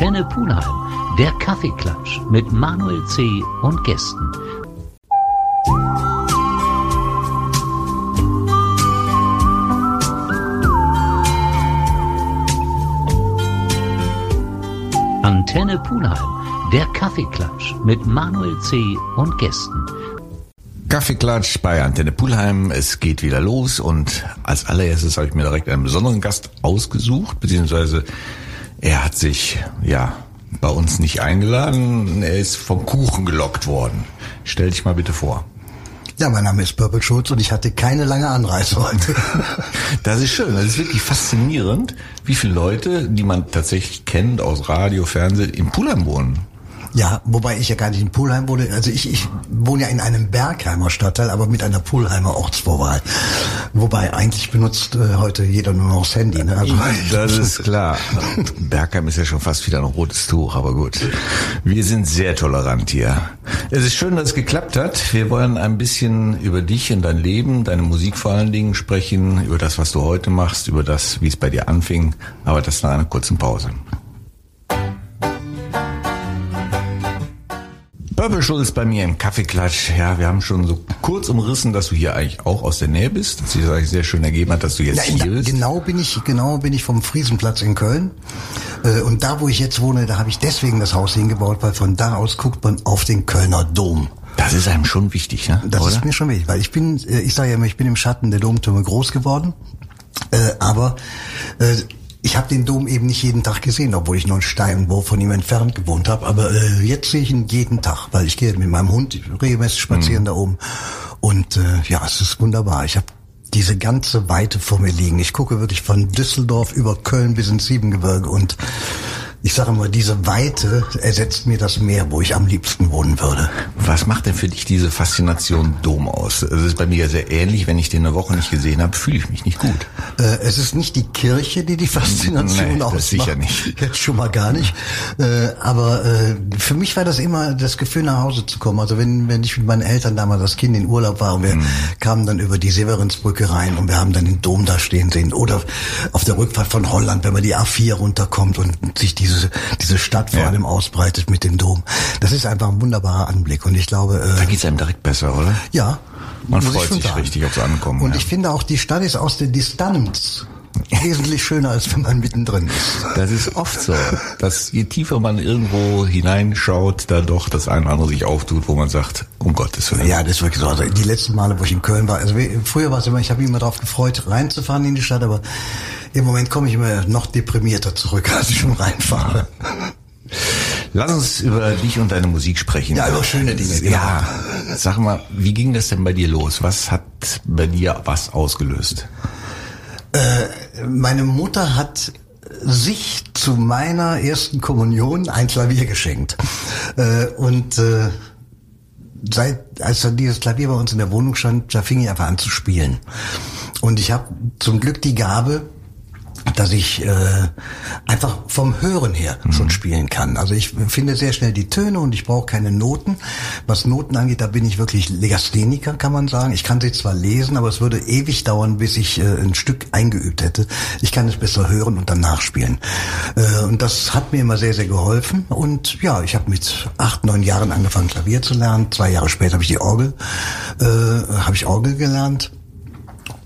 Antenne Pulheim, der Kaffeeklatsch mit Manuel C. und Gästen. Antenne Pulheim, der Kaffeeklatsch mit Manuel C. und Gästen. Kaffeeklatsch bei Antenne Pulheim. Es geht wieder los und als allererstes habe ich mir direkt einen besonderen Gast ausgesucht, beziehungsweise er hat sich, ja, bei uns nicht eingeladen. Er ist vom Kuchen gelockt worden. Stell dich mal bitte vor. Ja, mein Name ist Purple Schulz und ich hatte keine lange Anreise heute. Das ist schön. Das ist wirklich faszinierend, wie viele Leute, die man tatsächlich kennt aus Radio, Fernsehen, in Pulheim wohnen. Ja, wobei ich ja gar nicht in Pulheim wohne. Also ich, ich wohne ja in einem Bergheimer Stadtteil, aber mit einer Pulheimer Ortsvorwahl. Wobei eigentlich benutzt äh, heute jeder nur noch das Handy. Ne? Also, Das ist klar. Bergheim ist ja schon fast wieder ein rotes Tuch, aber gut. Wir sind sehr tolerant hier. Es ist schön, dass es geklappt hat. Wir wollen ein bisschen über dich und dein Leben, deine Musik vor allen Dingen sprechen, über das, was du heute machst, über das, wie es bei dir anfing. Aber das nach einer kurzen Pause. Purple Schulz bei mir im Kaffeeklatsch. Ja, wir haben schon so kurz umrissen, dass du hier eigentlich auch aus der Nähe bist. Das sich eigentlich sehr schön ergeben hat, dass du jetzt Ja, hier bist. genau bin ich, genau bin ich vom Friesenplatz in Köln. Äh, Und da, wo ich jetzt wohne, da habe ich deswegen das Haus hingebaut, weil von da aus guckt man auf den Kölner Dom. Das ist einem schon wichtig, ne? Das Oder? ist mir schon wichtig, weil ich bin, äh, ich sage ja immer, ich bin im Schatten der Domtürme groß geworden. Äh, aber äh, ich habe den Dom eben nicht jeden Tag gesehen, obwohl ich nur einen Steinwurf von ihm entfernt gewohnt habe. Aber äh, jetzt sehe ich ihn jeden Tag, weil ich gehe mit meinem Hund regelmäßig spazieren da oben. Und äh, ja, es ist wunderbar. Ich habe diese ganze Weite vor mir liegen. Ich gucke wirklich von Düsseldorf über Köln bis ins Siebengebirge und ich sage mal, diese Weite ersetzt mir das Meer, wo ich am liebsten wohnen würde. Was macht denn für dich diese Faszination Dom aus? Es ist bei mir ja sehr ähnlich. Wenn ich den eine Woche nicht gesehen habe, fühle ich mich nicht gut. Äh, es ist nicht die Kirche, die die Faszination das ausmacht. sicher nicht. Jetzt schon mal gar nicht. Äh, aber äh, für mich war das immer das Gefühl, nach Hause zu kommen. Also wenn, wenn ich mit meinen Eltern damals als Kind in Urlaub war und wir kamen dann über die Severinsbrücke rein und wir haben dann den Dom da stehen sehen. Oder auf der Rückfahrt von Holland, wenn man die A4 runterkommt und sich diese, diese Stadt vor Ja. allem ausbreitet mit dem Dom. Das ist einfach ein wunderbarer Anblick. Und ich glaube, Da äh, geht's einem direkt besser, oder? ja. Man freut sich sagen. richtig aufs Ankommen. Und ja. ich finde auch, die Stadt ist aus der Distanz wesentlich schöner, als wenn man mittendrin ist. Das ist oft so, dass je tiefer man irgendwo hineinschaut, da doch das eine oder andere sich auftut, wo man sagt, um Gottes Willen. Ja, das ist wirklich so. Also die letzten Male, wo ich in Köln war, also früher war es immer, ich habe mich immer darauf gefreut, reinzufahren in die Stadt, aber im Moment komme ich immer noch deprimierter zurück, als ich schon reinfahre. Lass uns über dich und deine Musik sprechen. Ja, über schöne Dinge, genau. Ja, sag mal, wie ging das denn bei dir los? Was hat bei dir was ausgelöst? Meine Mutter hat sich zu meiner ersten Kommunion ein Klavier geschenkt. Äh, Und äh, seit als dann dieses Klavier bei uns in der Wohnung stand, da fing ich einfach an zu spielen. Und ich habe zum Glück die Gabe, dass ich äh, einfach vom Hören her schon spielen kann. Also ich finde sehr schnell die Töne und ich brauche keine Noten. Was Noten angeht, da bin ich wirklich Legastheniker, kann man sagen. Ich kann sie zwar lesen, aber es würde ewig dauern, bis ich äh, ein Stück eingeübt hätte. Ich kann es besser hören und dann nachspielen. Äh, und das hat mir immer sehr, sehr geholfen. Und ja, ich habe mit acht, neun Jahren angefangen, Klavier zu lernen. Zwei Jahre später habe ich die Orgel, äh, habe ich Orgel gelernt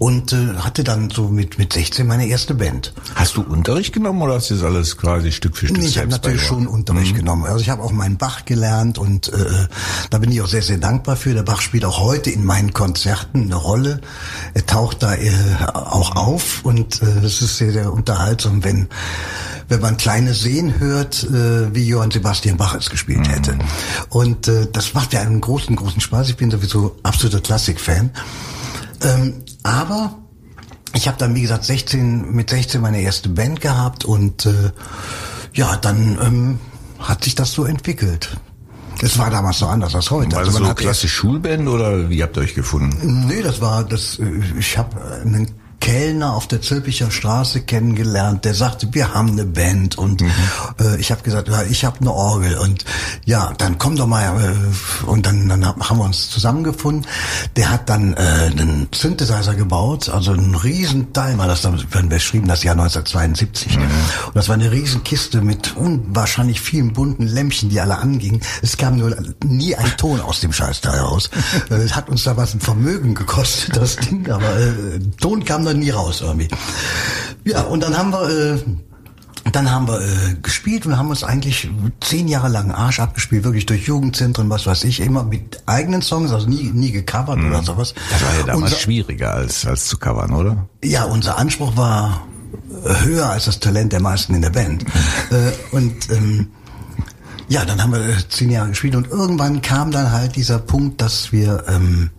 und äh, hatte dann so mit mit 16 meine erste Band. Hast du Unterricht genommen oder hast du das alles quasi Stück für Stück Nee, ich habe natürlich schon Unterricht genommen. Also ich habe auch meinen Bach gelernt und äh, da bin ich auch sehr, sehr dankbar für. Der Bach spielt auch heute in meinen Konzerten eine Rolle. Er taucht da äh, auch auf und äh, es ist sehr, sehr unterhaltsam, wenn wenn man kleine Seen hört, äh, wie Johann Sebastian Bach es gespielt hätte. Und äh, das macht mir einen großen, großen Spaß. Ich bin sowieso absoluter Klassik-Fan. Ähm, aber ich habe dann, wie gesagt, 16, mit 16 meine erste Band gehabt und äh, ja, dann ähm, hat sich das so entwickelt. Es war damals so anders als heute. Also, so hat klassisch Schulband oder wie habt ihr euch gefunden? Nee, das war das. äh, Ich habe einen Kellner auf der Zülpicher Straße kennengelernt, der sagte, wir haben eine Band und mhm. äh, ich habe gesagt, ja, ich habe eine Orgel und ja, dann komm doch mal äh, und dann, dann haben wir uns zusammengefunden. Der hat dann äh, einen Synthesizer gebaut, also einen riesen Teil, war das damals beschrieben, das Jahr 1972. Mhm. Und das war eine riesen Kiste mit unwahrscheinlich vielen bunten Lämpchen, die alle angingen. Es kam nur nie ein Ton aus dem Scheißteil raus. Es hat uns da was ein Vermögen gekostet, das Ding, aber äh, Ton kam da nie raus irgendwie. Ja, und dann haben wir äh, dann haben wir äh, gespielt und haben uns eigentlich zehn Jahre lang Arsch abgespielt, wirklich durch Jugendzentren, was weiß ich, immer mit eigenen Songs, also nie, nie gecovert mhm. oder sowas. Das war ja damals unser, schwieriger als, als zu covern, oder? Ja, unser Anspruch war höher als das Talent der meisten in der Band. äh, und ähm, ja, dann haben wir äh, zehn Jahre gespielt und irgendwann kam dann halt dieser Punkt, dass wir ähm,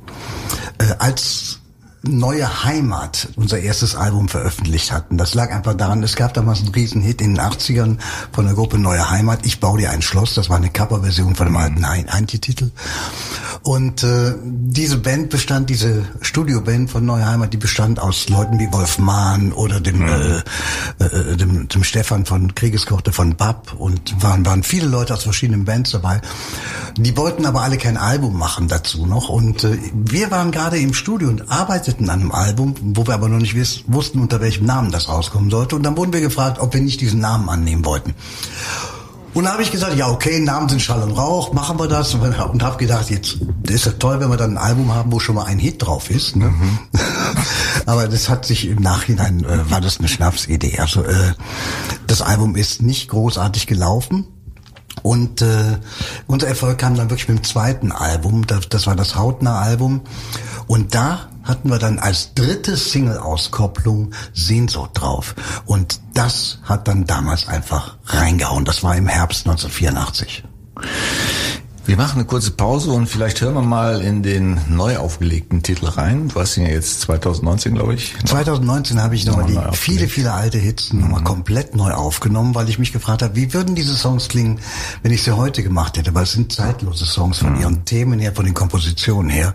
äh, als Neue Heimat, unser erstes Album veröffentlicht hatten. Das lag einfach daran, es gab damals einen Riesenhit in den 80ern von der Gruppe Neue Heimat. Ich baue dir ein Schloss, das war eine Coverversion von dem alten Heintje-Titel. Und äh, diese Band bestand, diese Studioband von Neue Heimat, die bestand aus Leuten wie Wolf Mahn oder dem, mhm. äh, äh, dem, dem Stefan von Kriegeskochte von Bab und waren, waren viele Leute aus verschiedenen Bands dabei. Die wollten aber alle kein Album machen dazu noch. Und äh, wir waren gerade im Studio und arbeiteten an einem Album, wo wir aber noch nicht wiss, wussten, unter welchem Namen das rauskommen sollte. Und dann wurden wir gefragt, ob wir nicht diesen Namen annehmen wollten. Und da habe ich gesagt, ja okay, Namen sind Schall und Rauch, machen wir das. Und habe gedacht, jetzt ist ja toll, wenn wir dann ein Album haben, wo schon mal ein Hit drauf ist. Ne? Mhm. Aber das hat sich im Nachhinein, äh, war das eine Schnapsidee. Also äh, das Album ist nicht großartig gelaufen. Und äh, unser Erfolg kam dann wirklich mit dem zweiten Album, das, das war das Hautner-Album. Und da hatten wir dann als dritte Single-Auskopplung Sehnsucht drauf. Und das hat dann damals einfach reingehauen. Das war im Herbst 1984. Wir machen eine kurze Pause und vielleicht hören wir mal in den neu aufgelegten Titel rein. Du hast ihn ja jetzt 2019, glaube ich. 2019 habe ich nochmal die viele, viele alte Hits nochmal mhm. komplett neu aufgenommen, weil ich mich gefragt habe, wie würden diese Songs klingen, wenn ich sie heute gemacht hätte? Weil es sind zeitlose Songs von mhm. ihren Themen her, von den Kompositionen her.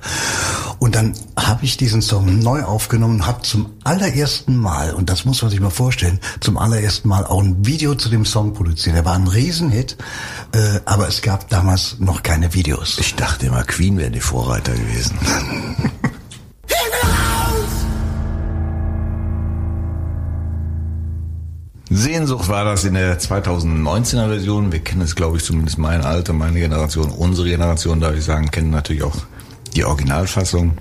Und dann habe ich diesen Song neu aufgenommen, habe zum allerersten Mal, und das muss man sich mal vorstellen, zum allerersten Mal auch ein Video zu dem Song produziert. Er war ein Riesenhit, äh, aber es gab damals noch noch keine Videos. Ich dachte immer, Queen wären die Vorreiter gewesen. Sehnsucht war das in der 2019er Version. Wir kennen es, glaube ich, zumindest mein Alter, meine Generation, unsere Generation, darf ich sagen, kennen natürlich auch die Originalfassung.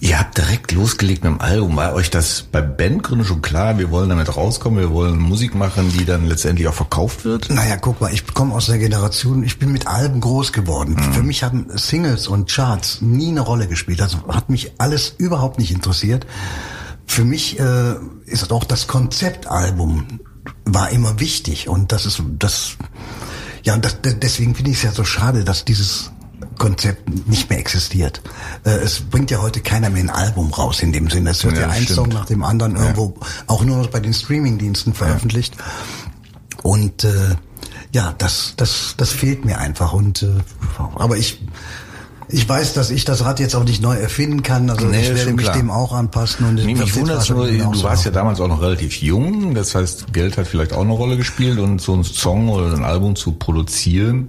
Ihr habt direkt losgelegt mit dem Album. War euch das bei Bandgründen schon klar? Wir wollen damit rauskommen, wir wollen Musik machen, die dann letztendlich auch verkauft wird? Naja, guck mal, ich komme aus der Generation, ich bin mit Alben groß geworden. Mhm. Für mich haben Singles und Charts nie eine Rolle gespielt. Also hat mich alles überhaupt nicht interessiert. Für mich äh, ist auch das Konzeptalbum war immer wichtig und das ist das ja und das, deswegen finde ich es ja so schade, dass dieses Konzept nicht mehr existiert. Äh, es bringt ja heute keiner mehr ein Album raus in dem Sinne. Es wird ja, ja ein stimmt. Song nach dem anderen ja. irgendwo auch nur noch bei den Streamingdiensten veröffentlicht. Ja. Und äh, ja, das, das, das fehlt mir einfach. Und äh, aber ich ich weiß, dass ich das Rad jetzt auch nicht neu erfinden kann. Also nee, ich werde mich klar. dem auch anpassen. Und nee, mich wundert nur, du warst ja damals auch noch relativ jung. Das heißt, Geld hat vielleicht auch eine Rolle gespielt und so ein Song oder ein Album zu produzieren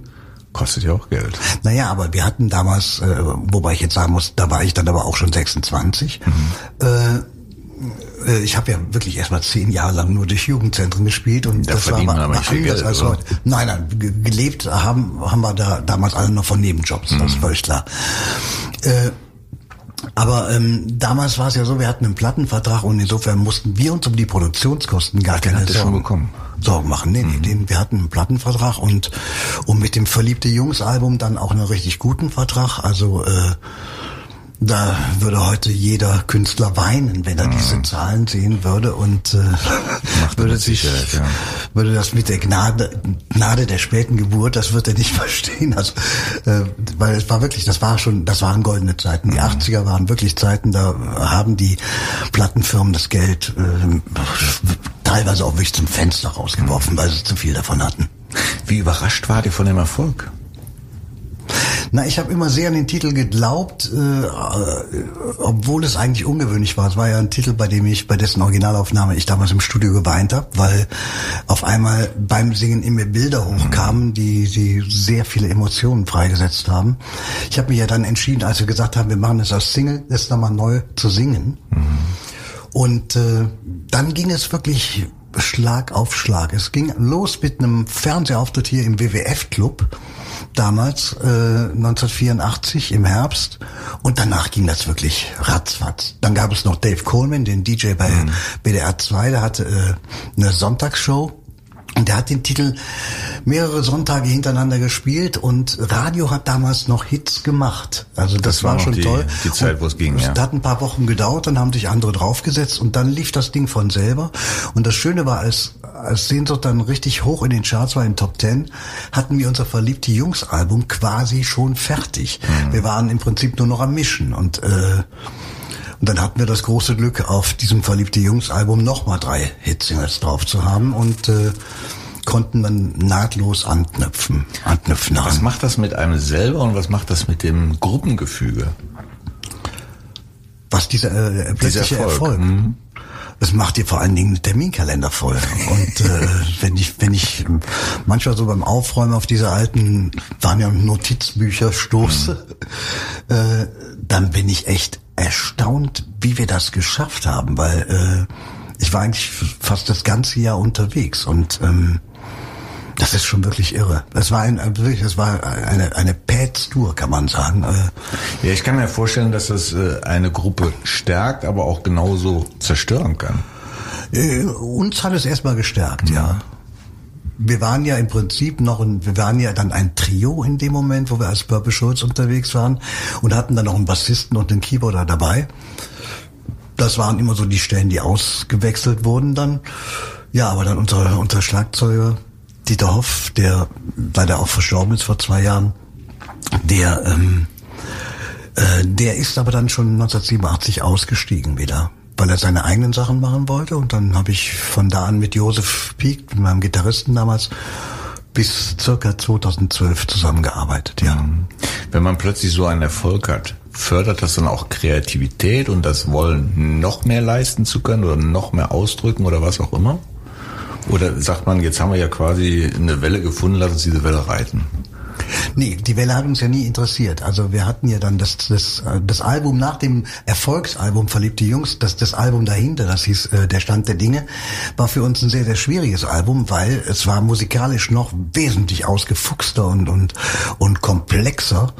Kostet ja auch Geld. Naja, aber wir hatten damals, äh, wobei ich jetzt sagen muss, da war ich dann aber auch schon 26. Mhm. Äh, äh, ich habe ja wirklich erst mal zehn Jahre lang nur durch Jugendzentren gespielt und da das war aber anders Geld, als heute. Nein, nein, gelebt haben haben wir da damals alle noch von Nebenjobs, mhm. das ist völlig klar. Äh, aber ähm, damals war es ja so, wir hatten einen Plattenvertrag und insofern mussten wir uns um die Produktionskosten gar Ach, keine Sorgen, Sorgen machen. Nee, nee, mhm. den, wir hatten einen Plattenvertrag und, und mit dem Verliebte Jungs Album dann auch einen richtig guten Vertrag. Also äh, da würde heute jeder Künstler weinen, wenn er mhm. diese Zahlen sehen würde und äh, würde sich ja. würde das mit der Gnade Gnade der späten Geburt, das wird er nicht verstehen. Also äh, weil es war wirklich, das war schon, das waren goldene Zeiten. Die mhm. 80er waren wirklich Zeiten, da haben die Plattenfirmen das Geld äh, teilweise auch wirklich zum Fenster rausgeworfen, mhm. weil sie zu viel davon hatten. Wie überrascht war ihr von dem Erfolg? Na, ich habe immer sehr an den Titel geglaubt, äh, obwohl es eigentlich ungewöhnlich war. Es war ja ein Titel, bei dem ich, bei dessen Originalaufnahme ich damals im Studio geweint habe, weil auf einmal beim Singen in mir Bilder hochkamen, die, die sehr viele Emotionen freigesetzt haben. Ich habe mich ja dann entschieden, als wir gesagt haben, wir machen es als Single, das nochmal neu zu singen. Mhm. Und äh, dann ging es wirklich Schlag auf Schlag. Es ging los mit einem Fernsehauftritt hier im WWF-Club damals, äh, 1984 im Herbst. Und danach ging das wirklich ratzfatz. Dann gab es noch Dave Coleman, den DJ bei mhm. BDR 2, der hatte äh, eine Sonntagshow und der hat den Titel mehrere Sonntage hintereinander gespielt und Radio hat damals noch Hits gemacht. Also das, das war, war schon die, toll. Die Zeit, wo es ging. Ja. Es hat ein paar Wochen gedauert, dann haben sich andere draufgesetzt und dann lief das Ding von selber. Und das Schöne war, als, als Sehnsucht dann richtig hoch in den Charts war, in Top Ten, hatten wir unser verliebte Jungs-Album quasi schon fertig. Mhm. Wir waren im Prinzip nur noch am Mischen und äh, und dann hatten wir das große Glück, auf diesem Verliebte Jungs Album nochmal drei Hitsingles drauf zu haben und äh, konnten dann nahtlos anknüpfen, anknüpfen. Daran. Was macht das mit einem selber und was macht das mit dem Gruppengefüge? Was dieser äh, plötzliche Erfolg. Erfolg. Mhm. Das macht dir vor allen Dingen einen Terminkalender voll. Und äh, wenn ich, wenn ich manchmal so beim Aufräumen auf diese alten, waren ja Notizbücher stoße, mhm. äh, dann bin ich echt erstaunt, wie wir das geschafft haben, weil äh, ich war eigentlich fast das ganze Jahr unterwegs und ähm, das ist schon wirklich irre. Es war ein, wirklich, es war eine, eine Pets-Tour, kann man sagen. Äh, ja, ich kann mir vorstellen, dass das äh, eine Gruppe stärkt, aber auch genauso zerstören kann. Äh, uns hat es erstmal gestärkt, mhm. ja wir waren ja im Prinzip noch, ein, wir waren ja dann ein Trio in dem Moment, wo wir als Purple Schulz unterwegs waren und hatten dann noch einen Bassisten und einen Keyboarder dabei. Das waren immer so die Stellen, die ausgewechselt wurden dann. Ja, aber dann unser, unser Schlagzeuger Dieter Hoff, der leider auch verstorben ist vor zwei Jahren, der, ähm, äh, der ist aber dann schon 1987 ausgestiegen wieder weil er seine eigenen Sachen machen wollte. Und dann habe ich von da an mit Josef Pieck, mit meinem Gitarristen damals, bis circa 2012 zusammengearbeitet, ja. Mhm. Wenn man plötzlich so einen Erfolg hat, fördert das dann auch Kreativität und das Wollen, noch mehr leisten zu können oder noch mehr ausdrücken oder was auch immer? Oder sagt man, jetzt haben wir ja quasi eine Welle gefunden, lass uns diese Welle reiten? Nee, die Welle hat uns ja nie interessiert. Also wir hatten ja dann das, das, das Album nach dem Erfolgsalbum Verliebte Jungs, das, das Album dahinter, das hieß äh, Der Stand der Dinge, war für uns ein sehr, sehr schwieriges Album, weil es war musikalisch noch wesentlich ausgefuchster und, und, und komplexer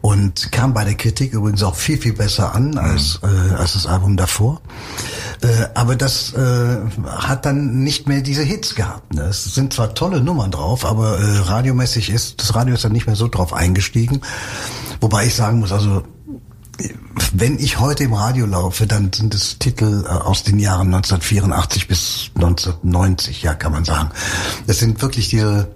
und kam bei der Kritik übrigens auch viel, viel besser an als, äh, als das Album davor. Äh, aber das äh, hat dann nicht mehr diese Hits gehabt. Ne? Es sind zwar tolle Nummern drauf, aber äh, radiomäßig ist das Radio ist dann nicht mehr so drauf eingestiegen. Wobei ich sagen muss, also wenn ich heute im Radio laufe, dann sind es Titel äh, aus den Jahren 1984 bis 1990, ja, kann man sagen. Das sind wirklich diese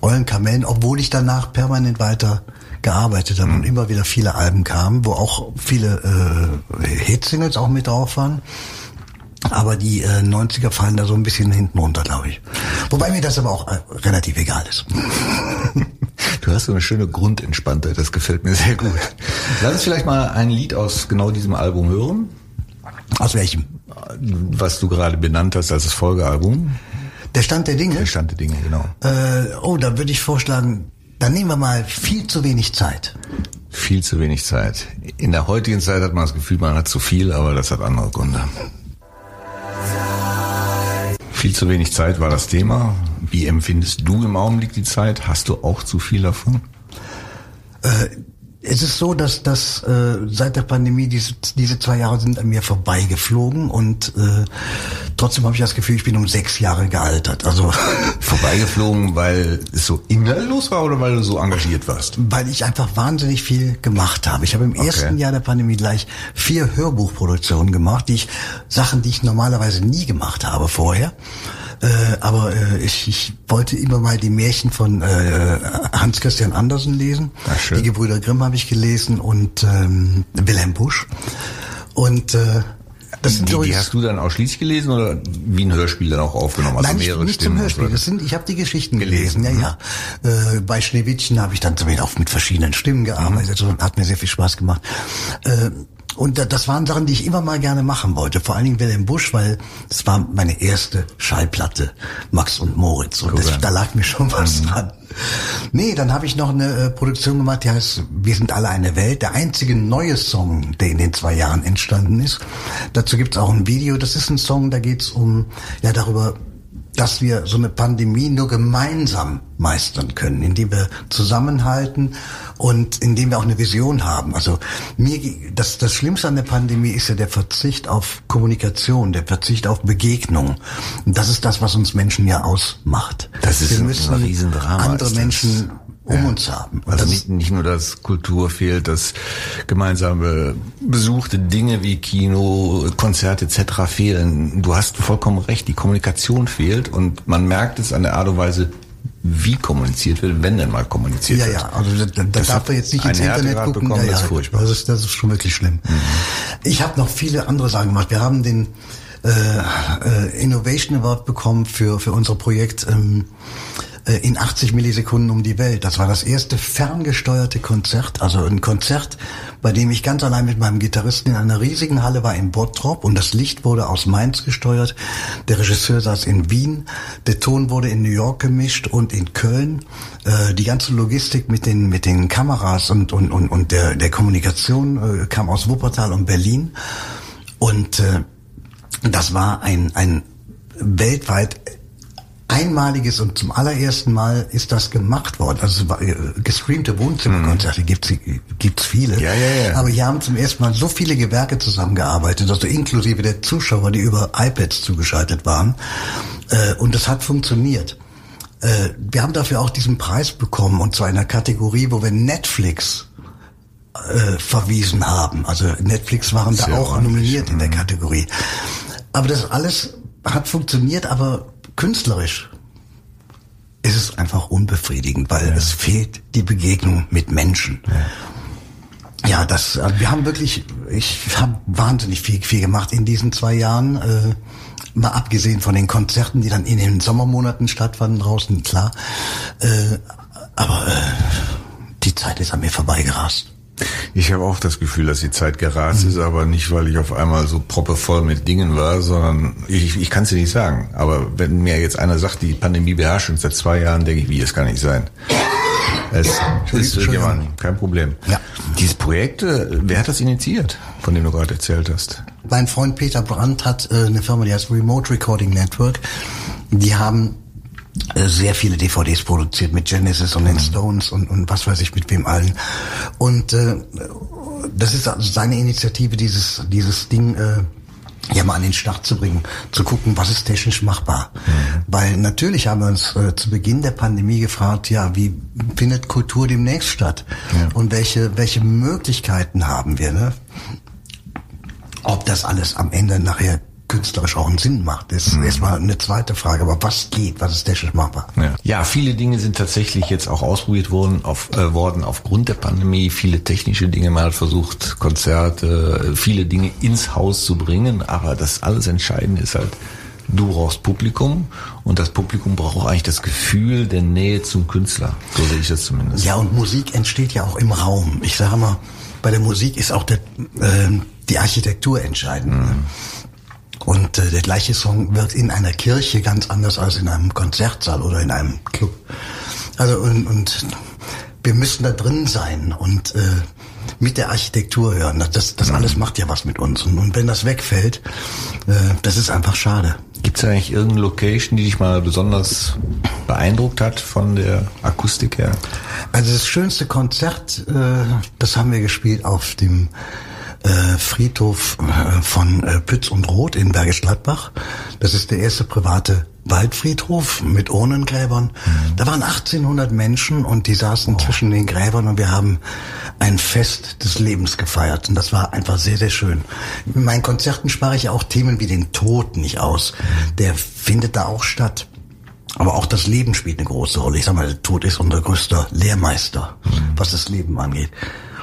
ollen Kamellen, obwohl ich danach permanent weiter gearbeitet habe mhm. und immer wieder viele Alben kamen, wo auch viele äh, Hitsingles auch mit drauf waren. Aber die äh, 90er fallen da so ein bisschen hinten runter, glaube ich. Wobei mir das aber auch äh, relativ egal ist. Du hast so eine schöne Grundentspanntheit, das gefällt mir sehr gut. Lass uns vielleicht mal ein Lied aus genau diesem Album hören. Aus welchem? Was du gerade benannt hast als das Folgealbum. Der Stand der Dinge? Der Stand der Dinge, genau. Äh, oh, da würde ich vorschlagen, dann nehmen wir mal viel zu wenig Zeit. Viel zu wenig Zeit. In der heutigen Zeit hat man das Gefühl, man hat zu viel, aber das hat andere Gründe. Viel zu wenig Zeit war das Thema. Wie empfindest du im Augenblick die Zeit? Hast du auch zu viel davon? Äh, es ist so, dass dass äh, seit der Pandemie diese, diese zwei Jahre sind an mir vorbeigeflogen und äh, trotzdem habe ich das Gefühl, ich bin um sechs Jahre gealtert. Also vorbeigeflogen, weil es so inhaltlos war oder weil du so engagiert warst? Weil ich einfach wahnsinnig viel gemacht habe. Ich habe im okay. ersten Jahr der Pandemie gleich vier Hörbuchproduktionen gemacht, die ich Sachen, die ich normalerweise nie gemacht habe vorher. Äh, aber äh, ich, ich wollte immer mal die Märchen von äh, Hans Christian Andersen lesen. Ach, die Gebrüder Grimm habe ich gelesen und ähm, Wilhelm Busch. Und äh, Das sind die, die hast du dann ausschließlich gelesen oder wie ein Hörspiel dann auch aufgenommen? Also Nein, mehrere nicht, nicht zum Hörspiel. Das sind, ich habe die Geschichten gelesen. gelesen. Ja, ja. Äh, bei Schneewittchen habe ich dann zum auch mit verschiedenen Stimmen gearbeitet mhm. und hat mir sehr viel Spaß gemacht. Äh, und das waren Sachen, die ich immer mal gerne machen wollte. Vor allen Dingen Wilhelm Busch, weil es war meine erste Schallplatte, Max und Moritz. Und das, da lag mir schon was mhm. dran. Nee, dann habe ich noch eine äh, Produktion gemacht, die heißt Wir sind alle eine Welt. Der einzige neue Song, der in den zwei Jahren entstanden ist. Dazu gibt's auch ein Video. Das ist ein Song, da geht's um ja darüber, dass wir so eine Pandemie nur gemeinsam meistern können, indem wir zusammenhalten und indem wir auch eine Vision haben. Also mir, das, das Schlimmste an der Pandemie ist ja der Verzicht auf Kommunikation, der Verzicht auf Begegnung. Und das ist das, was uns Menschen ja ausmacht. Das ist wir müssen ein Riesendrama. Andere Menschen um ja. uns haben. Also nicht, nicht nur, dass Kultur fehlt, dass gemeinsame besuchte Dinge wie Kino, Konzerte etc. fehlen. Du hast vollkommen recht, die Kommunikation fehlt und man merkt es an der Art und Weise, wie kommuniziert wird, wenn denn mal kommuniziert ja, wird. Ja, ja, also da, da darf man jetzt nicht ins Internet gucken. Bekommen, ja, das, ist furchtbar. Das, ist, das ist schon wirklich schlimm. Mhm. Ich habe noch viele andere Sachen gemacht. Wir haben den äh, äh, Innovation Award bekommen für, für unser Projekt ähm, äh, in 80 Millisekunden um die Welt. Das war das erste ferngesteuerte Konzert, also ein Konzert, bei dem ich ganz allein mit meinem Gitarristen in einer riesigen Halle war in Bottrop und das Licht wurde aus Mainz gesteuert. Der Regisseur saß in Wien, der Ton wurde in New York gemischt und in Köln. Äh, die ganze Logistik mit den mit den Kameras und und und, und der der Kommunikation äh, kam aus Wuppertal und Berlin und äh, das war ein ein weltweit einmaliges und zum allerersten Mal ist das gemacht worden. Also äh, gestreamte Wohnzimmerkonzerte mhm. gibt's gibt's viele. Ja, ja, ja. Aber hier haben zum ersten Mal so viele Gewerke zusammengearbeitet, also inklusive der Zuschauer, die über iPads zugeschaltet waren. Äh, und das hat funktioniert. Äh, wir haben dafür auch diesen Preis bekommen und zwar in einer Kategorie, wo wir Netflix verwiesen haben. Also Netflix waren da auch nominiert in der mhm. Kategorie. Aber das alles hat funktioniert, aber künstlerisch ist es einfach unbefriedigend, weil ja. es fehlt die Begegnung mit Menschen. Ja. ja, das, äh, wir haben wirklich, ich habe wahnsinnig viel, viel gemacht in diesen zwei Jahren. Äh, mal abgesehen von den Konzerten, die dann in den Sommermonaten stattfanden draußen, klar. Äh, aber äh, die Zeit ist an mir vorbeigerast. Ich habe auch das Gefühl, dass die Zeit gerast mhm. ist, aber nicht, weil ich auf einmal so proppevoll mit Dingen war, sondern ich, ich kann es dir nicht sagen. Aber wenn mir jetzt einer sagt, die Pandemie beherrscht uns seit zwei Jahren, denke ich, wie, das kann nicht sein. Es ist jemand, kein Problem. Ja. Dieses Projekt, äh, wer hat das initiiert, von dem du gerade erzählt hast? Mein Freund Peter Brandt hat äh, eine Firma, die heißt Remote Recording Network. Die haben sehr viele DVDs produziert mit Genesis und den mhm. Stones und, und was weiß ich mit wem allen. Und äh, das ist also seine Initiative, dieses, dieses Ding äh, ja mal an den Start zu bringen, zu gucken, was ist technisch machbar. Mhm. Weil natürlich haben wir uns äh, zu Beginn der Pandemie gefragt, ja, wie findet Kultur demnächst statt? Ja. Und welche, welche Möglichkeiten haben wir? Ne? Ob das alles am Ende nachher künstlerisch auch einen Sinn macht. Das ist mhm. erstmal eine zweite Frage. Aber was geht? Was ist technisch machbar? Ja. ja, viele Dinge sind tatsächlich jetzt auch ausprobiert worden, auf, äh, worden aufgrund der Pandemie. Viele technische Dinge mal versucht, Konzerte, viele Dinge ins Haus zu bringen. Aber das alles Entscheidende ist halt, du brauchst Publikum und das Publikum braucht auch eigentlich das Gefühl der Nähe zum Künstler. So sehe ich das zumindest. Ja, und Musik entsteht ja auch im Raum. Ich sage mal, bei der Musik ist auch der, äh, die Architektur entscheidend. Mhm. Und äh, der gleiche Song wird in einer Kirche ganz anders als in einem Konzertsaal oder in einem Club. Also und, und wir müssen da drin sein und äh, mit der Architektur hören. Das, das alles macht ja was mit uns. Und, und wenn das wegfällt, äh, das ist einfach schade. Gibt es eigentlich irgendeine Location, die dich mal besonders beeindruckt hat von der Akustik her? Also das schönste Konzert, äh, das haben wir gespielt auf dem äh, Friedhof äh, von äh, Pütz und Roth in Bergisch Gladbach. Das ist der erste private Waldfriedhof mit Urnengräbern. Mhm. Da waren 1800 Menschen und die saßen oh. zwischen den Gräbern und wir haben ein Fest des Lebens gefeiert. Und das war einfach sehr, sehr schön. In meinen Konzerten spare ich auch Themen wie den Tod nicht aus. Der findet da auch statt. Aber auch das Leben spielt eine große Rolle. Ich sag mal, der Tod ist unser größter Lehrmeister, mhm. was das Leben angeht.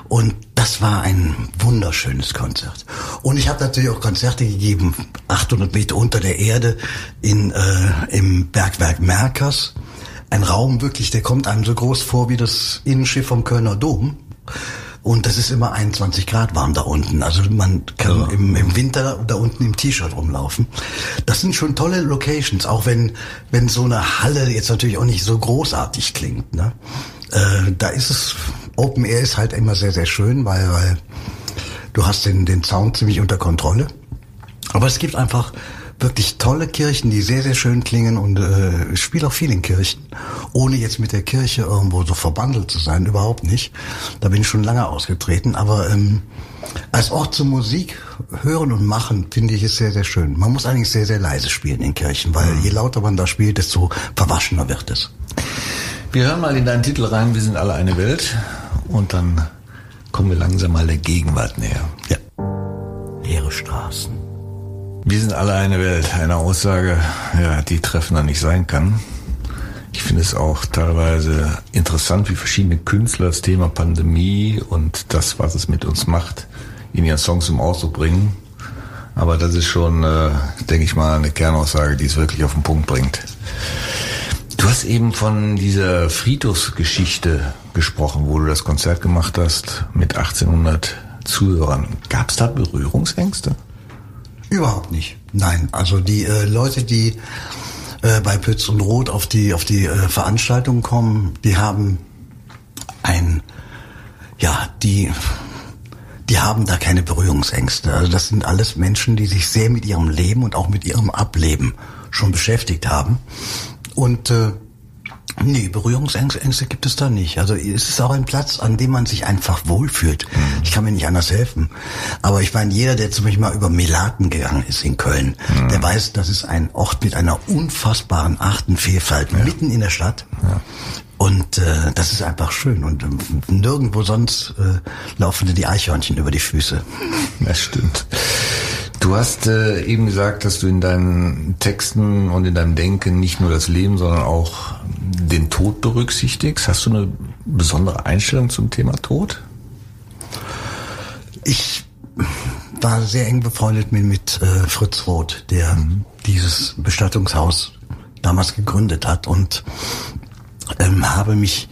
Und das war ein wunderschönes Konzert. Und ich habe natürlich auch Konzerte gegeben, 800 Meter unter der Erde in, äh, im Bergwerk Merkers. Ein Raum wirklich, der kommt einem so groß vor wie das Innenschiff vom Kölner Dom. Und das ist immer 21 Grad warm da unten. Also man kann ja. im, im Winter da unten im T-Shirt rumlaufen. Das sind schon tolle Locations, auch wenn, wenn so eine Halle jetzt natürlich auch nicht so großartig klingt. Ne? Äh, da ist es, Open Air ist halt immer sehr, sehr schön, weil, weil du hast den, den Sound ziemlich unter Kontrolle. Aber es gibt einfach wirklich tolle Kirchen, die sehr, sehr schön klingen und äh, ich spiele auch viel in Kirchen, ohne jetzt mit der Kirche irgendwo so verbandelt zu sein, überhaupt nicht. Da bin ich schon lange ausgetreten, aber ähm, als Ort zur Musik hören und machen finde ich es sehr, sehr schön. Man muss eigentlich sehr, sehr leise spielen in Kirchen, weil je lauter man da spielt, desto verwaschener wird es. Wir hören mal in deinen Titel rein, wir sind alle eine Welt und dann kommen wir langsam mal der Gegenwart näher. Ja. Leere Straßen wir sind alle eine Welt. Eine Aussage, ja, die treffender nicht sein kann. Ich finde es auch teilweise interessant, wie verschiedene Künstler das Thema Pandemie und das, was es mit uns macht, in ihren Songs zum Ausdruck bringen. Aber das ist schon, äh, denke ich mal, eine Kernaussage, die es wirklich auf den Punkt bringt. Du hast eben von dieser Friedhofsgeschichte gesprochen, wo du das Konzert gemacht hast mit 1800 Zuhörern. Gab es da Berührungsängste? Überhaupt nicht. Nein, also die äh, Leute, die äh, bei Pütz und Rot auf die auf die äh, Veranstaltung kommen, die haben ein ja, die die haben da keine Berührungsängste. Also das sind alles Menschen, die sich sehr mit ihrem Leben und auch mit ihrem Ableben schon beschäftigt haben. Und äh, Nee, Berührungsängste gibt es da nicht. Also es ist auch ein Platz, an dem man sich einfach wohlfühlt. Mhm. Ich kann mir nicht anders helfen. Aber ich meine, jeder, der zum Beispiel mal über Melaten gegangen ist in Köln, mhm. der weiß, das ist ein Ort mit einer unfassbaren Artenvielfalt ja. mitten in der Stadt. Ja. Und äh, das ist einfach schön. Und äh, nirgendwo sonst äh, laufen dir die Eichhörnchen über die Füße. Das stimmt. Du hast äh, eben gesagt, dass du in deinen Texten und in deinem Denken nicht nur das Leben, sondern auch den Tod berücksichtigst. Hast du eine besondere Einstellung zum Thema Tod? Ich war sehr eng befreundet mit, mit äh, Fritz Roth, der mhm. dieses Bestattungshaus damals gegründet hat und ähm, habe mich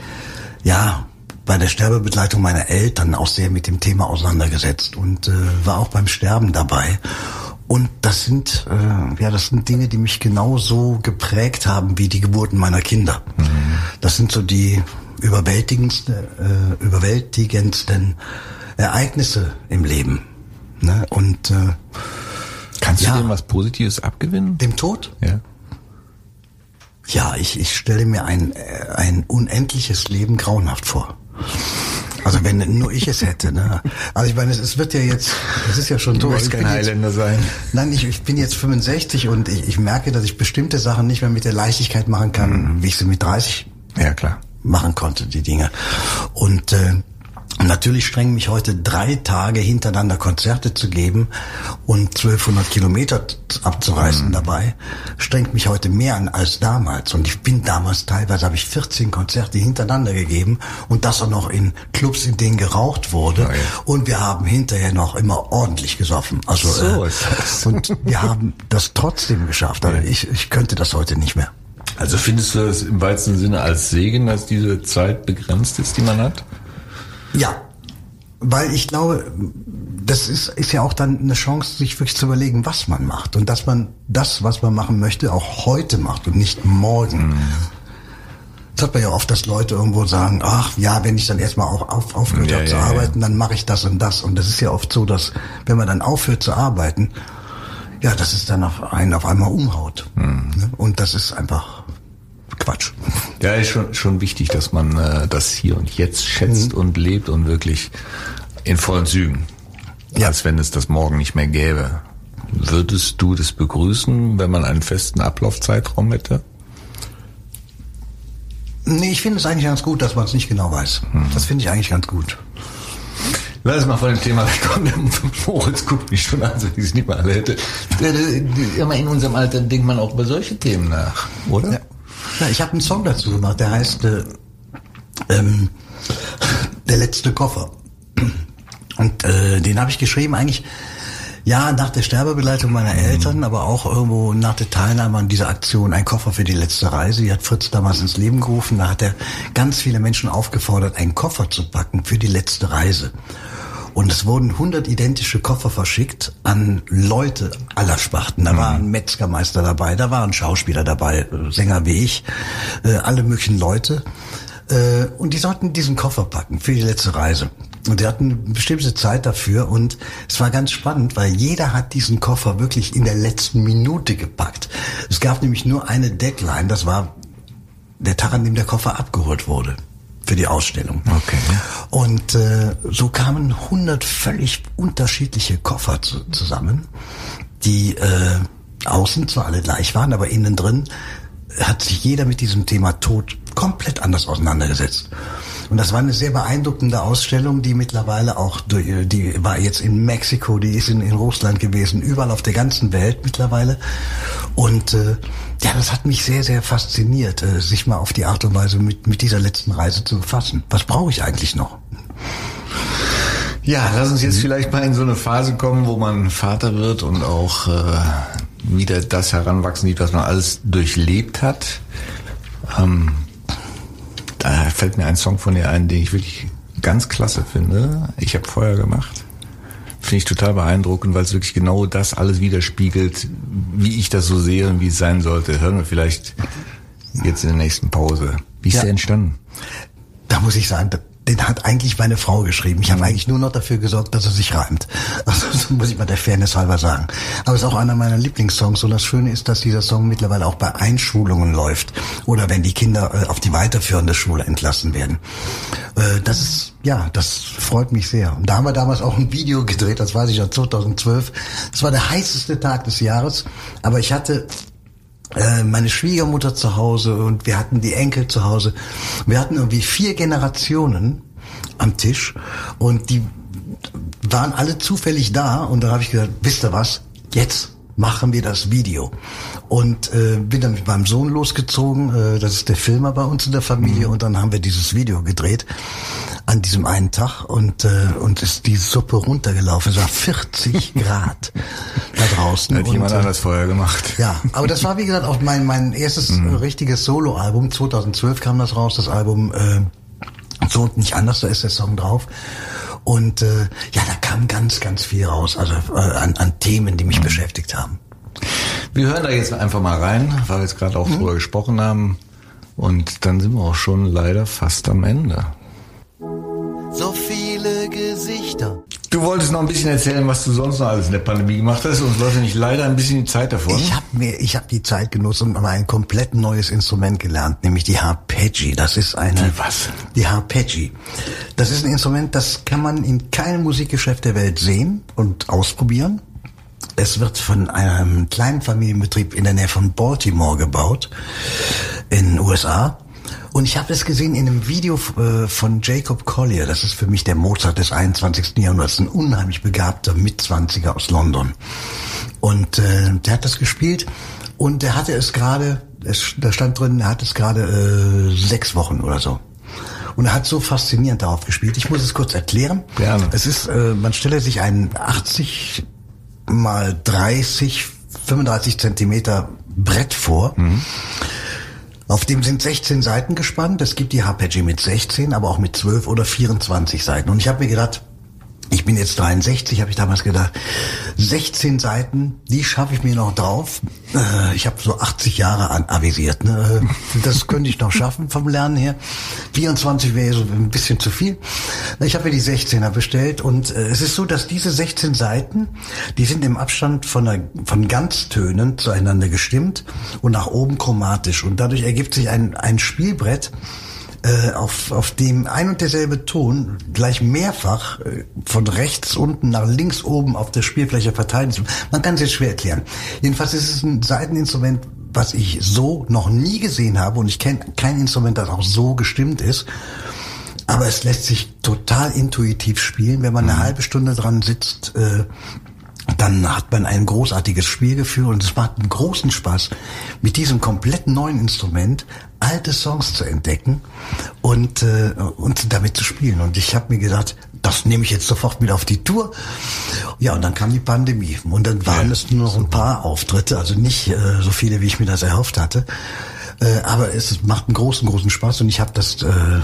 ja bei der Sterbebegleitung meiner Eltern auch sehr mit dem Thema auseinandergesetzt und äh, war auch beim Sterben dabei. Und das sind äh, ja, das sind Dinge, die mich genauso geprägt haben wie die Geburten meiner Kinder. Mhm. Das sind so die überwältigendsten, äh, überwältigendsten Ereignisse im Leben. Ne? Und äh, kannst ja, du dem was Positives abgewinnen? Dem Tod? Ja. Ja, ich, ich stelle mir ein, äh, ein unendliches Leben grauenhaft vor. Also wenn nur ich es hätte, ne? Also ich meine, es, es wird ja jetzt, es ist ja schon du so. Du musst kein Highlander sein. Nein, ich, ich bin jetzt 65 und ich, ich merke, dass ich bestimmte Sachen nicht mehr mit der Leichtigkeit machen kann, mhm. wie ich sie mit 30 ja, klar. machen konnte, die Dinge. Und äh, Natürlich strengen mich heute drei Tage hintereinander Konzerte zu geben und 1200 Kilometer abzureißen mhm. dabei, strengt mich heute mehr an als damals. Und ich bin damals teilweise, habe ich 14 Konzerte hintereinander gegeben und das auch noch in Clubs, in denen geraucht wurde. Ja. Und wir haben hinterher noch immer ordentlich gesoffen. Also so äh, und wir haben das trotzdem geschafft. Also ich, ich könnte das heute nicht mehr. Also findest du das im weitesten Sinne als Segen, dass diese Zeit begrenzt ist, die man hat? Ja, weil ich glaube, das ist, ist ja auch dann eine Chance, sich wirklich zu überlegen, was man macht. Und dass man das, was man machen möchte, auch heute macht und nicht morgen. Mhm. Das hat man ja oft, dass Leute irgendwo sagen, ach ja, wenn ich dann erstmal auch auf, aufgehört ja, habe ja, zu ja, arbeiten, dann mache ich das und das. Und das ist ja oft so, dass wenn man dann aufhört zu arbeiten, ja, dass es dann auf einen auf einmal umhaut. Mhm. Ne? Und das ist einfach Quatsch. Ja, ist schon, schon wichtig, dass man äh, das hier und jetzt schätzt mhm. und lebt und wirklich in vollen Zügen. Ja. Als wenn es das morgen nicht mehr gäbe. Würdest du das begrüßen, wenn man einen festen Ablaufzeitraum hätte? Nee, ich finde es eigentlich ganz gut, dass man es nicht genau weiß. Mhm. Das finde ich eigentlich ganz gut. Lass uns mal von dem Thema wegkommen. Moritz guckt mich schon an, so wie ich es nicht mal alle hätte. Immer in unserem Alter denkt man auch über solche Themen nach, oder? Ja. Ja, ich habe einen Song dazu gemacht, der heißt äh, ähm, Der letzte Koffer. Und äh, den habe ich geschrieben eigentlich ja, nach der Sterbebegleitung meiner Eltern, aber auch irgendwo nach der Teilnahme an dieser Aktion Ein Koffer für die letzte Reise. Die hat Fritz damals ins Leben gerufen. Da hat er ganz viele Menschen aufgefordert, einen Koffer zu packen für die letzte Reise. Und es wurden 100 identische Koffer verschickt an Leute aller Sparten. Da war ein Metzgermeister dabei, da waren Schauspieler dabei, Sänger wie ich, äh, alle möglichen Leute. Äh, und die sollten diesen Koffer packen für die letzte Reise. Und die hatten eine bestimmte Zeit dafür und es war ganz spannend, weil jeder hat diesen Koffer wirklich in der letzten Minute gepackt. Es gab nämlich nur eine Deadline, das war der Tag, an dem der Koffer abgeholt wurde für die Ausstellung. Okay. Und äh, so kamen 100 völlig unterschiedliche Koffer zu, zusammen, die äh, außen zwar alle gleich waren, aber innen drin hat sich jeder mit diesem Thema Tod komplett anders auseinandergesetzt. Und das war eine sehr beeindruckende Ausstellung, die mittlerweile auch, durch, die war jetzt in Mexiko, die ist in, in Russland gewesen, überall auf der ganzen Welt mittlerweile. Und äh, ja, das hat mich sehr, sehr fasziniert, äh, sich mal auf die Art und Weise mit, mit dieser letzten Reise zu befassen. Was brauche ich eigentlich noch? Ja, lass uns jetzt vielleicht mal in so eine Phase kommen, wo man Vater wird und auch äh, wieder das heranwachsen sieht, was man alles durchlebt hat. Ähm, da fällt mir ein Song von dir ein, den ich wirklich ganz klasse finde. Ich habe Feuer gemacht. Finde ich total beeindruckend, weil es wirklich genau das alles widerspiegelt, wie ich das so sehe und wie es sein sollte. Hören wir vielleicht jetzt in der nächsten Pause. Wie ist Ja. der entstanden? Da muss ich sagen, den hat eigentlich meine Frau geschrieben. Ich habe Mhm. eigentlich nur noch dafür gesorgt, dass er sich reimt. Also so muss ich mal der Fairness halber sagen. Aber es ist auch einer meiner Lieblingssongs und das Schöne ist, dass dieser Song mittlerweile auch bei Einschulungen läuft oder wenn die Kinder äh, auf die weiterführende Schule entlassen werden. Äh, Das ist, ja, das freut mich sehr. Und da haben wir damals auch ein Video gedreht, das weiß ich noch, 2012. Das war der heißeste Tag des Jahres, aber ich hatte meine Schwiegermutter zu Hause und wir hatten die Enkel zu Hause. Wir hatten irgendwie vier Generationen am Tisch und die waren alle zufällig da und dann habe ich gesagt, wisst ihr was, jetzt machen wir das Video. Und äh, bin dann mit meinem Sohn losgezogen, äh, das ist der Filmer bei uns in der Familie und dann haben wir dieses Video gedreht an diesem einen Tag und äh, und ist die Suppe runtergelaufen. Es war 40 Grad da draußen. Hat und, jemand äh, anders vorher gemacht. ja, aber das war wie gesagt auch mein mein erstes äh, richtiges Soloalbum. 2012 kam das raus, das Album äh, so und nicht anders. Da ist der Song drauf. Und äh, ja, kam ganz ganz viel raus, also äh, an, an Themen, die mich beschäftigt haben. Wir hören da jetzt einfach mal rein, weil wir jetzt gerade auch drüber gesprochen haben. Und dann sind wir auch schon leider fast am Ende. So Gesichter. Du wolltest noch ein bisschen erzählen, was du sonst noch alles in der Pandemie gemacht hast. Uns läuft nämlich leider ein bisschen die Zeit davon. Ich habe mir, ich habe die Zeit genutzt und mal ein komplett neues Instrument gelernt, nämlich die Harpeggi. Das ist eine. Die was? Die Harpeggi. Das ist ein Instrument, das kann man in keinem Musikgeschäft der Welt sehen und ausprobieren. Es wird von einem kleinen Familienbetrieb in der Nähe von Baltimore gebaut, in den USA. Und ich habe es gesehen in einem Video äh, von Jacob Collier. Das ist für mich der Mozart des 21. Jahrhunderts, ein unheimlich begabter Mitzwanziger aus London. Und äh, der hat das gespielt und der hatte es gerade, da stand drin, er hat es gerade äh, sechs Wochen oder so. Und er hat so faszinierend darauf gespielt. Ich muss es kurz erklären. Gerne. Es ist, äh, man stelle sich einen 80 mal 30, 35 Zentimeter Brett vor. Auf dem sind 16 Seiten gespannt. Es gibt die Harpeggi mit 16, aber auch mit 12 oder 24 Seiten. Und ich habe mir gedacht, ich bin jetzt 63, habe ich damals gedacht, 16 Seiten, die schaffe ich mir noch drauf. Äh, ich habe so 80 Jahre an, avisiert. Ne? Das könnte ich noch schaffen vom Lernen her. 24 wäre so ein bisschen zu viel. Ich habe mir die 16er bestellt und äh, es ist so, dass diese 16 Seiten, die sind im Abstand von, einer, von Ganztönen zueinander gestimmt und nach oben chromatisch. Und dadurch ergibt sich ein, ein Spielbrett, äh, auf, auf dem ein und derselbe Ton gleich mehrfach äh, von rechts unten nach links oben auf der Spielfläche verteilt ist. Man kann es jetzt schwer erklären. Jedenfalls ist es ein Seiteninstrument, was ich so noch nie gesehen habe und ich kenne kein Instrument, das auch so gestimmt ist. Aber es lässt sich total intuitiv spielen, wenn man eine halbe Stunde dran sitzt. Äh, dann hat man ein großartiges Spielgefühl und es macht einen großen Spaß, mit diesem komplett neuen Instrument alte Songs zu entdecken und, äh, und damit zu spielen. Und ich habe mir gedacht, das nehme ich jetzt sofort mit auf die Tour. Ja, und dann kam die Pandemie. Und dann waren es nur noch ein paar Auftritte, also nicht äh, so viele, wie ich mir das erhofft hatte. Äh, aber es macht einen großen, großen Spaß und ich habe das äh,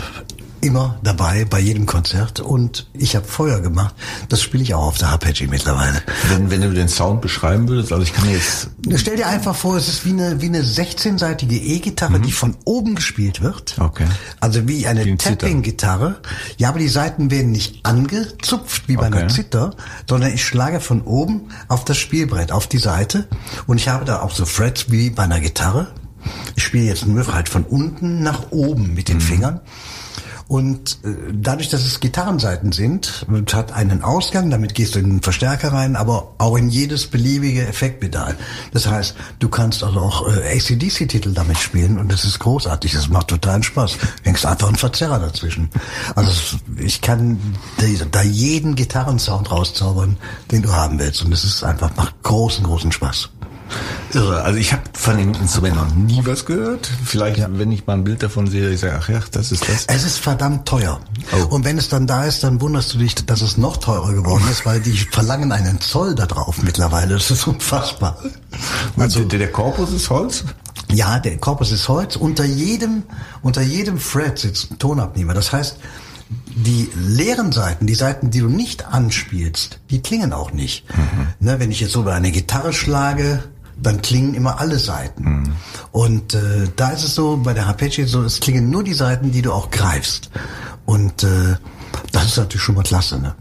immer dabei bei jedem Konzert und ich habe Feuer gemacht. Das spiele ich auch auf der Arpeggio mittlerweile. Wenn, wenn du den Sound beschreiben würdest, also ich kann jetzt... Stell dir einfach vor, es ist wie eine, wie eine 16-seitige E-Gitarre, mhm. die von oben gespielt wird. Okay. Also wie eine wie Tapping-Gitarre. Ja, aber die Seiten werden nicht angezupft wie bei okay. einer Zither, sondern ich schlage von oben auf das Spielbrett, auf die Seite und ich habe da auch so Frets wie bei einer Gitarre. Ich spiele jetzt nur halt von unten nach oben mit den mhm. Fingern. Und äh, dadurch, dass es Gitarrenseiten sind, hat einen Ausgang, damit gehst du in den Verstärker rein, aber auch in jedes beliebige Effektpedal. Das heißt, du kannst also auch äh, ACDC-Titel damit spielen und das ist großartig. Das macht totalen Spaß. Hängst einfach einen Verzerrer dazwischen. Also ich kann da jeden Gitarrensound rauszaubern, den du haben willst. Und es ist einfach, macht großen, großen Spaß. Irre. Also ich habe von dem Instrument noch nie was gehört. Vielleicht, ja. wenn ich mal ein Bild davon sehe, ich sage, ach ja, das ist das. Es ist verdammt teuer. Oh. Und wenn es dann da ist, dann wunderst du dich, dass es noch teurer geworden ist, weil die verlangen einen Zoll da drauf mittlerweile. Das ist unfassbar. Also der, der Korpus ist Holz? Ja, der Korpus ist Holz. Unter jedem, unter jedem Fret sitzt ein Tonabnehmer. Das heißt, die leeren Seiten, die Seiten, die du nicht anspielst, die klingen auch nicht. Mhm. Ne, wenn ich jetzt so über eine Gitarre schlage, dann klingen immer alle Seiten. Mhm. Und äh, da ist es so, bei der Arpeggio so, es klingen nur die Seiten, die du auch greifst. Und äh, das ist natürlich schon mal klasse, ne?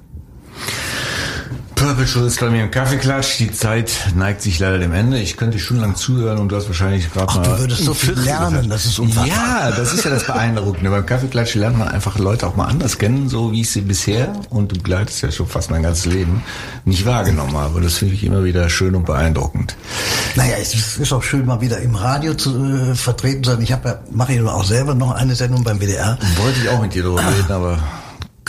Purple ist bei mir im Kaffeeklatsch. Die Zeit neigt sich leider dem Ende. Ich könnte schon lang zuhören und du hast wahrscheinlich gerade mal... du würdest so viel lernen, das ist unfassbar. Ja, das ist ja das Beeindruckende. Beim Kaffeeklatsch lernt man einfach Leute auch mal anders kennen, so wie ich sie bisher, und du begleitest ja schon fast mein ganzes Leben, nicht wahrgenommen habe. Das finde ich immer wieder schön und beeindruckend. Naja, es ist auch schön, mal wieder im Radio zu äh, vertreten sein. Ich habe ja, mache ja auch selber noch eine Sendung beim WDR. Wollte ich auch mit dir darüber reden, aber...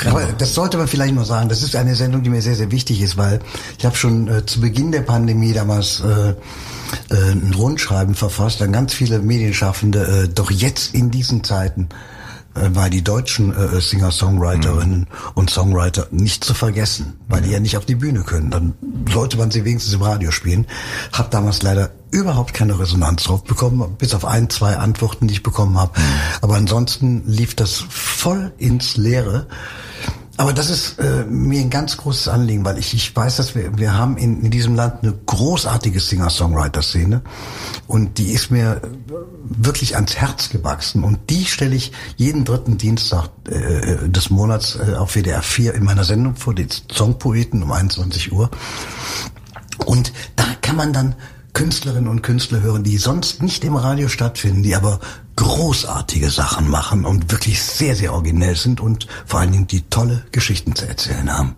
Aber das sollte man vielleicht nur sagen. Das ist eine Sendung, die mir sehr, sehr wichtig ist, weil ich habe schon äh, zu Beginn der Pandemie damals äh, äh, ein Rundschreiben verfasst an ganz viele Medienschaffende, äh, doch jetzt in diesen Zeiten äh, weil die deutschen äh, Singer-Songwriterinnen mhm. und Songwriter nicht zu vergessen, weil mhm. die ja nicht auf die Bühne können. Dann sollte man sie wenigstens im Radio spielen. Hab damals leider überhaupt keine Resonanz drauf bekommen, bis auf ein, zwei Antworten, die ich bekommen habe. Mhm. Aber ansonsten lief das voll ins Leere. Aber das ist äh, mir ein ganz großes Anliegen, weil ich, ich weiß, dass wir, wir haben in, in diesem Land eine großartige Singer-Songwriter-Szene und die ist mir wirklich ans Herz gewachsen und die stelle ich jeden dritten Dienstag äh, des Monats äh, auf WDR 4 in meiner Sendung vor, die Songpoeten um 21 Uhr. Und da kann man dann Künstlerinnen und Künstler hören, die sonst nicht im Radio stattfinden, die aber großartige Sachen machen und wirklich sehr, sehr originell sind und vor allen Dingen die tolle Geschichten zu erzählen haben.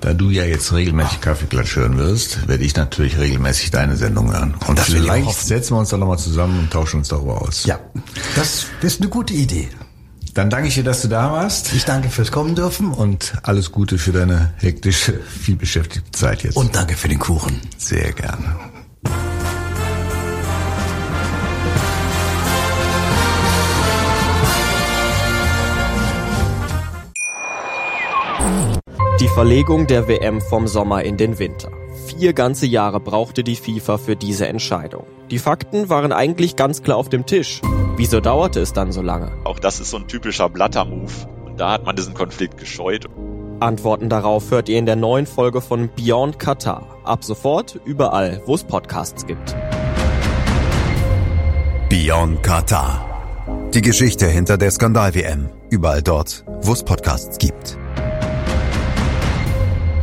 Da du ja jetzt regelmäßig Kaffeeklatsch hören wirst, werde ich natürlich regelmäßig deine Sendung hören. Und das vielleicht setzen wir uns dann nochmal zusammen und tauschen uns darüber aus. Ja, das ist eine gute Idee. Dann danke ich dir, dass du da warst. Ich danke fürs Kommen dürfen. Und alles Gute für deine hektische, vielbeschäftigte Zeit jetzt. Und danke für den Kuchen. Sehr gerne. Verlegung der WM vom Sommer in den Winter. Vier ganze Jahre brauchte die FIFA für diese Entscheidung. Die Fakten waren eigentlich ganz klar auf dem Tisch. Wieso dauerte es dann so lange? Auch das ist so ein typischer Blatter-Move. Und da hat man diesen Konflikt gescheut. Antworten darauf hört ihr in der neuen Folge von Beyond Qatar. Ab sofort überall, wo es Podcasts gibt. Beyond Qatar. Die Geschichte hinter der Skandal-WM. Überall dort, wo es Podcasts gibt.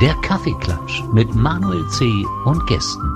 der Kaffeeklatsch mit Manuel C. und Gästen.